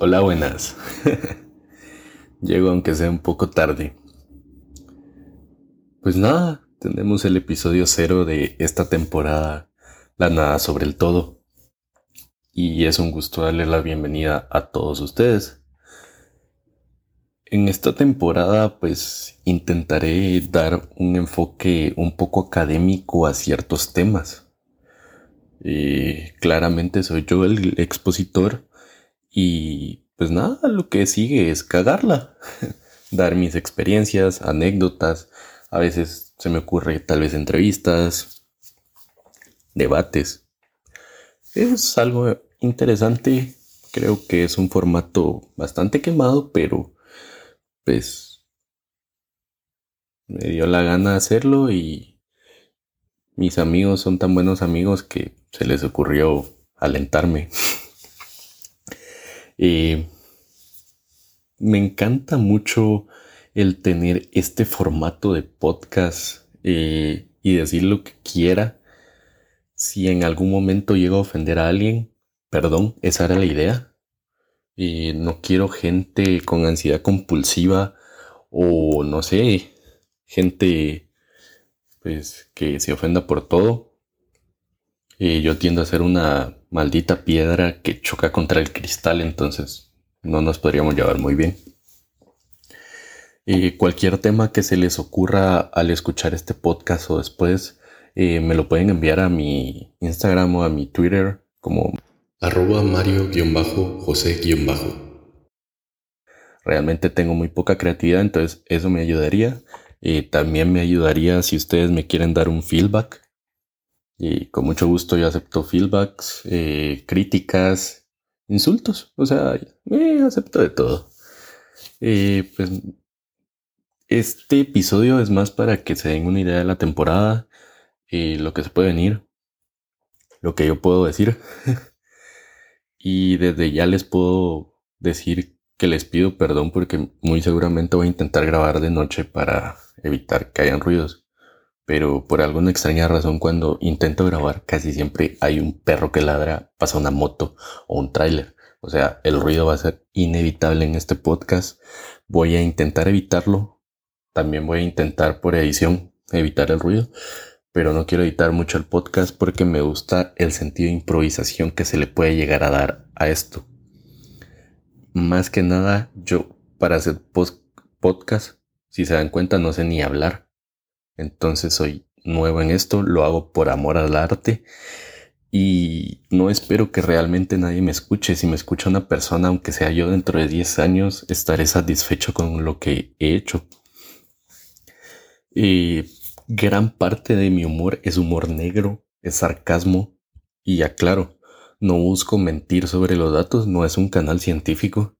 hola buenas. Llego aunque sea un poco tarde. Pues nada, tenemos el episodio cero de esta temporada, La Nada sobre el Todo. Y es un gusto darle la bienvenida a todos ustedes. En esta temporada pues intentaré dar un enfoque un poco académico a ciertos temas. Eh, claramente soy yo el expositor y pues nada, lo que sigue es cagarla. Dar mis experiencias, anécdotas. A veces se me ocurre tal vez entrevistas, debates. Es algo interesante. Creo que es un formato bastante quemado, pero pues me dio la gana hacerlo y mis amigos son tan buenos amigos que se les ocurrió alentarme. Eh, me encanta mucho el tener este formato de podcast eh, y decir lo que quiera. Si en algún momento llego a ofender a alguien, perdón, esa era la idea. Eh, no quiero gente con ansiedad compulsiva o no sé, gente pues que se ofenda por todo. Yo tiendo a ser una maldita piedra que choca contra el cristal, entonces no nos podríamos llevar muy bien. Y cualquier tema que se les ocurra al escuchar este podcast o después, eh, me lo pueden enviar a mi Instagram o a mi Twitter como arroba mario-josé- Realmente tengo muy poca creatividad, entonces eso me ayudaría. Y también me ayudaría si ustedes me quieren dar un feedback y con mucho gusto yo acepto feedbacks, eh, críticas, insultos. O sea, eh, acepto de todo. Eh, pues este episodio es más para que se den una idea de la temporada, lo que se puede venir, lo que yo puedo decir. y desde ya les puedo decir que les pido perdón porque muy seguramente voy a intentar grabar de noche para evitar que hayan ruidos pero por alguna extraña razón cuando intento grabar casi siempre hay un perro que ladra, pasa una moto o un tráiler. O sea, el ruido va a ser inevitable en este podcast. Voy a intentar evitarlo. También voy a intentar por edición evitar el ruido. Pero no quiero editar mucho el podcast porque me gusta el sentido de improvisación que se le puede llegar a dar a esto. Más que nada, yo para hacer podcast, si se dan cuenta, no sé ni hablar entonces soy nuevo en esto, lo hago por amor al arte y no espero que realmente nadie me escuche. Si me escucha una persona, aunque sea yo dentro de 10 años, estaré satisfecho con lo que he hecho. Y gran parte de mi humor es humor negro, es sarcasmo y aclaro, no busco mentir sobre los datos, no es un canal científico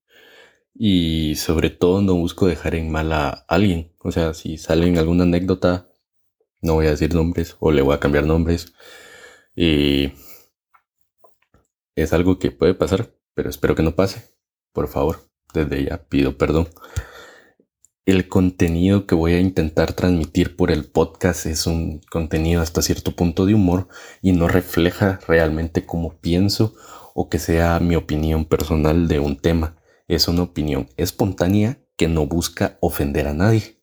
y sobre todo no busco dejar en mal a alguien. O sea, si sale en alguna anécdota no voy a decir nombres o le voy a cambiar nombres. Y es algo que puede pasar, pero espero que no pase. Por favor, desde ya pido perdón. El contenido que voy a intentar transmitir por el podcast es un contenido hasta cierto punto de humor y no refleja realmente cómo pienso o que sea mi opinión personal de un tema. Es una opinión espontánea que no busca ofender a nadie.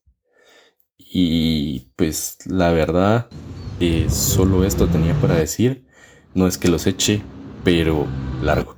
Y pues la verdad, eh, solo esto tenía para decir. No es que los eche, pero largo.